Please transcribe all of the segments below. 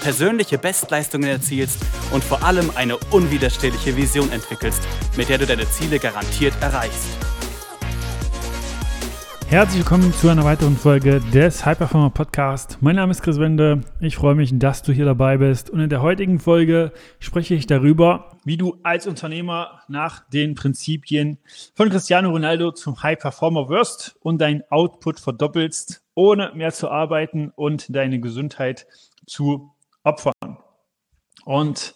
persönliche Bestleistungen erzielst und vor allem eine unwiderstehliche Vision entwickelst, mit der du deine Ziele garantiert erreichst. Herzlich willkommen zu einer weiteren Folge des Hyperformer Podcast. Mein Name ist Chris Wende. Ich freue mich, dass du hier dabei bist. Und in der heutigen Folge spreche ich darüber, wie du als Unternehmer nach den Prinzipien von Cristiano Ronaldo zum High Performer wirst und deinen Output verdoppelst, ohne mehr zu arbeiten und deine Gesundheit zu opfern. Und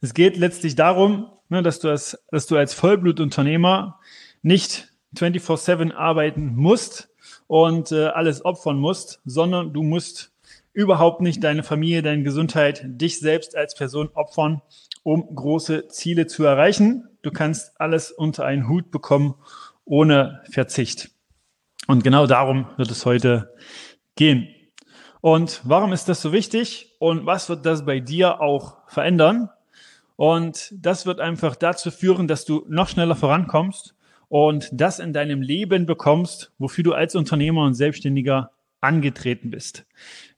es geht letztlich darum, ne, dass, du als, dass du als Vollblutunternehmer nicht 24-7 arbeiten musst und äh, alles opfern musst, sondern du musst überhaupt nicht deine Familie, deine Gesundheit, dich selbst als Person opfern, um große Ziele zu erreichen. Du kannst alles unter einen Hut bekommen ohne Verzicht. Und genau darum wird es heute gehen. Und warum ist das so wichtig? Und was wird das bei dir auch verändern? Und das wird einfach dazu führen, dass du noch schneller vorankommst und das in deinem Leben bekommst, wofür du als Unternehmer und Selbstständiger angetreten bist.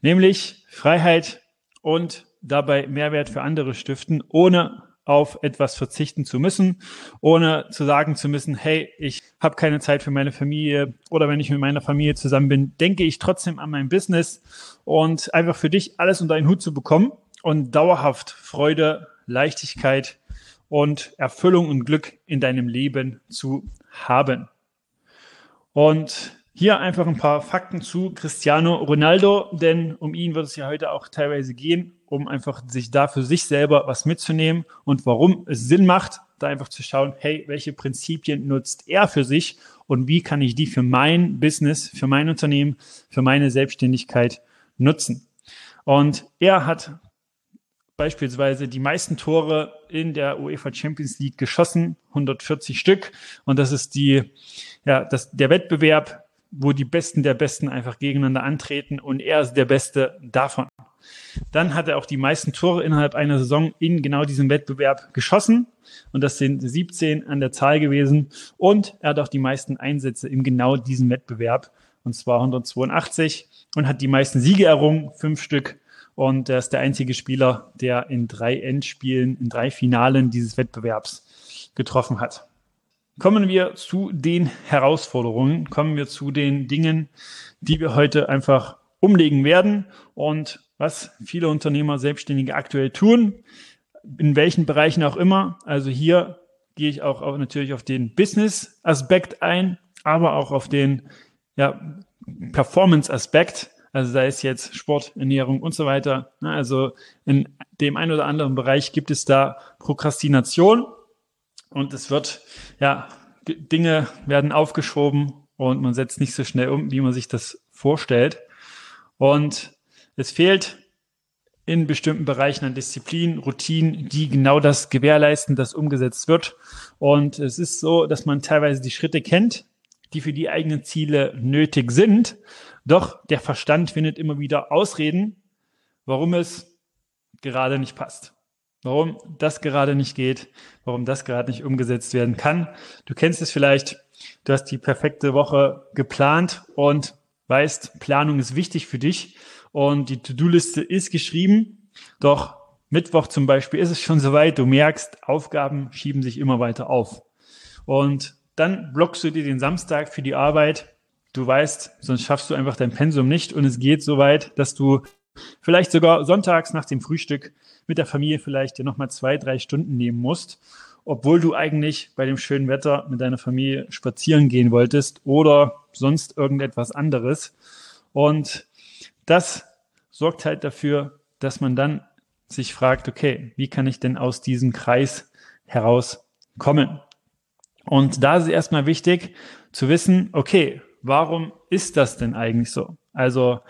Nämlich Freiheit und dabei Mehrwert für andere stiften, ohne auf etwas verzichten zu müssen, ohne zu sagen zu müssen, hey, ich habe keine Zeit für meine Familie oder wenn ich mit meiner Familie zusammen bin, denke ich trotzdem an mein Business und einfach für dich alles unter einen Hut zu bekommen und dauerhaft Freude, Leichtigkeit und Erfüllung und Glück in deinem Leben zu haben. Und hier einfach ein paar Fakten zu Cristiano Ronaldo, denn um ihn wird es ja heute auch teilweise gehen um einfach sich da für sich selber was mitzunehmen und warum es Sinn macht, da einfach zu schauen, hey, welche Prinzipien nutzt er für sich und wie kann ich die für mein Business, für mein Unternehmen, für meine Selbstständigkeit nutzen. Und er hat beispielsweise die meisten Tore in der UEFA Champions League geschossen, 140 Stück. Und das ist die, ja, das, der Wettbewerb, wo die Besten der Besten einfach gegeneinander antreten und er ist der Beste davon. Dann hat er auch die meisten Tore innerhalb einer Saison in genau diesem Wettbewerb geschossen. Und das sind 17 an der Zahl gewesen. Und er hat auch die meisten Einsätze in genau diesem Wettbewerb. Und zwar 182 und hat die meisten Siege errungen, fünf Stück. Und er ist der einzige Spieler, der in drei Endspielen, in drei Finalen dieses Wettbewerbs getroffen hat. Kommen wir zu den Herausforderungen, kommen wir zu den Dingen, die wir heute einfach umlegen werden und was viele Unternehmer, Selbstständige aktuell tun, in welchen Bereichen auch immer. Also hier gehe ich auch auf, natürlich auf den Business-Aspekt ein, aber auch auf den ja, Performance-Aspekt. Also sei es jetzt Sport, Ernährung und so weiter. Also in dem einen oder anderen Bereich gibt es da Prokrastination und es wird, ja, Dinge werden aufgeschoben und man setzt nicht so schnell um, wie man sich das vorstellt. Und es fehlt in bestimmten Bereichen an Disziplin, Routinen, die genau das gewährleisten, dass umgesetzt wird. Und es ist so, dass man teilweise die Schritte kennt, die für die eigenen Ziele nötig sind. Doch der Verstand findet immer wieder Ausreden, warum es gerade nicht passt. Warum das gerade nicht geht, warum das gerade nicht umgesetzt werden kann. Du kennst es vielleicht, du hast die perfekte Woche geplant und weißt, Planung ist wichtig für dich und die To-Do-Liste ist geschrieben. Doch Mittwoch zum Beispiel ist es schon soweit, du merkst, Aufgaben schieben sich immer weiter auf. Und dann blockst du dir den Samstag für die Arbeit. Du weißt, sonst schaffst du einfach dein Pensum nicht und es geht so weit, dass du vielleicht sogar sonntags nach dem Frühstück mit der Familie vielleicht dir nochmal zwei, drei Stunden nehmen musst, obwohl du eigentlich bei dem schönen Wetter mit deiner Familie spazieren gehen wolltest oder sonst irgendetwas anderes. Und das sorgt halt dafür, dass man dann sich fragt, okay, wie kann ich denn aus diesem Kreis herauskommen? Und da ist es erstmal wichtig zu wissen, okay, warum ist das denn eigentlich so? Also,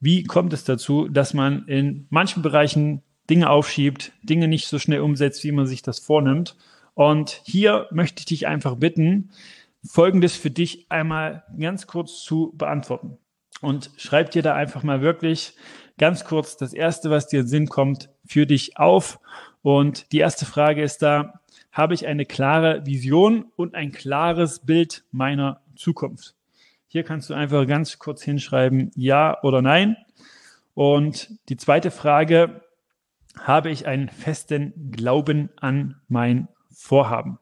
wie kommt es dazu, dass man in manchen Bereichen Dinge aufschiebt, Dinge nicht so schnell umsetzt, wie man sich das vornimmt? Und hier möchte ich dich einfach bitten, Folgendes für dich einmal ganz kurz zu beantworten. Und schreib dir da einfach mal wirklich ganz kurz das Erste, was dir in den Sinn kommt, für dich auf. Und die erste Frage ist da, habe ich eine klare Vision und ein klares Bild meiner Zukunft? Hier kannst du einfach ganz kurz hinschreiben, ja oder nein. Und die zweite Frage, habe ich einen festen Glauben an mein Vorhaben?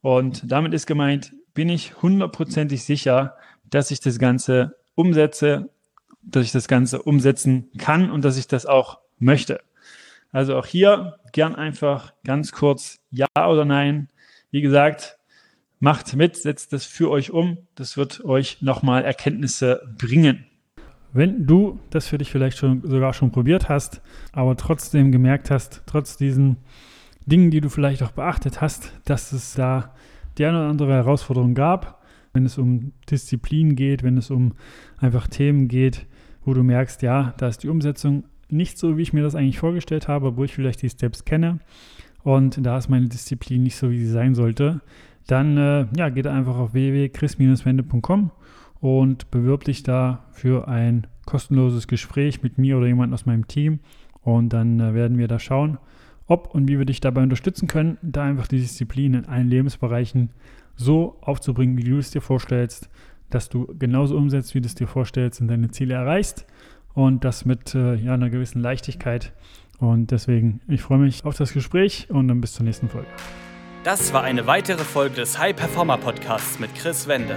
Und damit ist gemeint, bin ich hundertprozentig sicher, dass ich das Ganze umsetze, dass ich das Ganze umsetzen kann und dass ich das auch möchte. Also auch hier gern einfach ganz kurz Ja oder Nein. Wie gesagt, macht mit, setzt das für euch um. Das wird euch nochmal Erkenntnisse bringen. Wenn du das für dich vielleicht schon sogar schon probiert hast, aber trotzdem gemerkt hast, trotz diesen Dingen, die du vielleicht auch beachtet hast, dass es da die eine oder andere Herausforderung gab, wenn es um Disziplin geht, wenn es um einfach Themen geht, wo du merkst, ja, da ist die Umsetzung nicht so, wie ich mir das eigentlich vorgestellt habe, wo ich vielleicht die Steps kenne und da ist meine Disziplin nicht so, wie sie sein sollte, dann äh, ja, geht einfach auf www.chris-wende.com und bewirb dich da für ein kostenloses Gespräch mit mir oder jemand aus meinem Team und dann äh, werden wir da schauen, ob und wie wir dich dabei unterstützen können, da einfach die Disziplin in allen Lebensbereichen so aufzubringen, wie du es dir vorstellst, dass du genauso umsetzt, wie du es dir vorstellst und deine Ziele erreichst und das mit äh, ja, einer gewissen Leichtigkeit. Und deswegen, ich freue mich auf das Gespräch und dann bis zur nächsten Folge. Das war eine weitere Folge des High Performer Podcasts mit Chris Wende.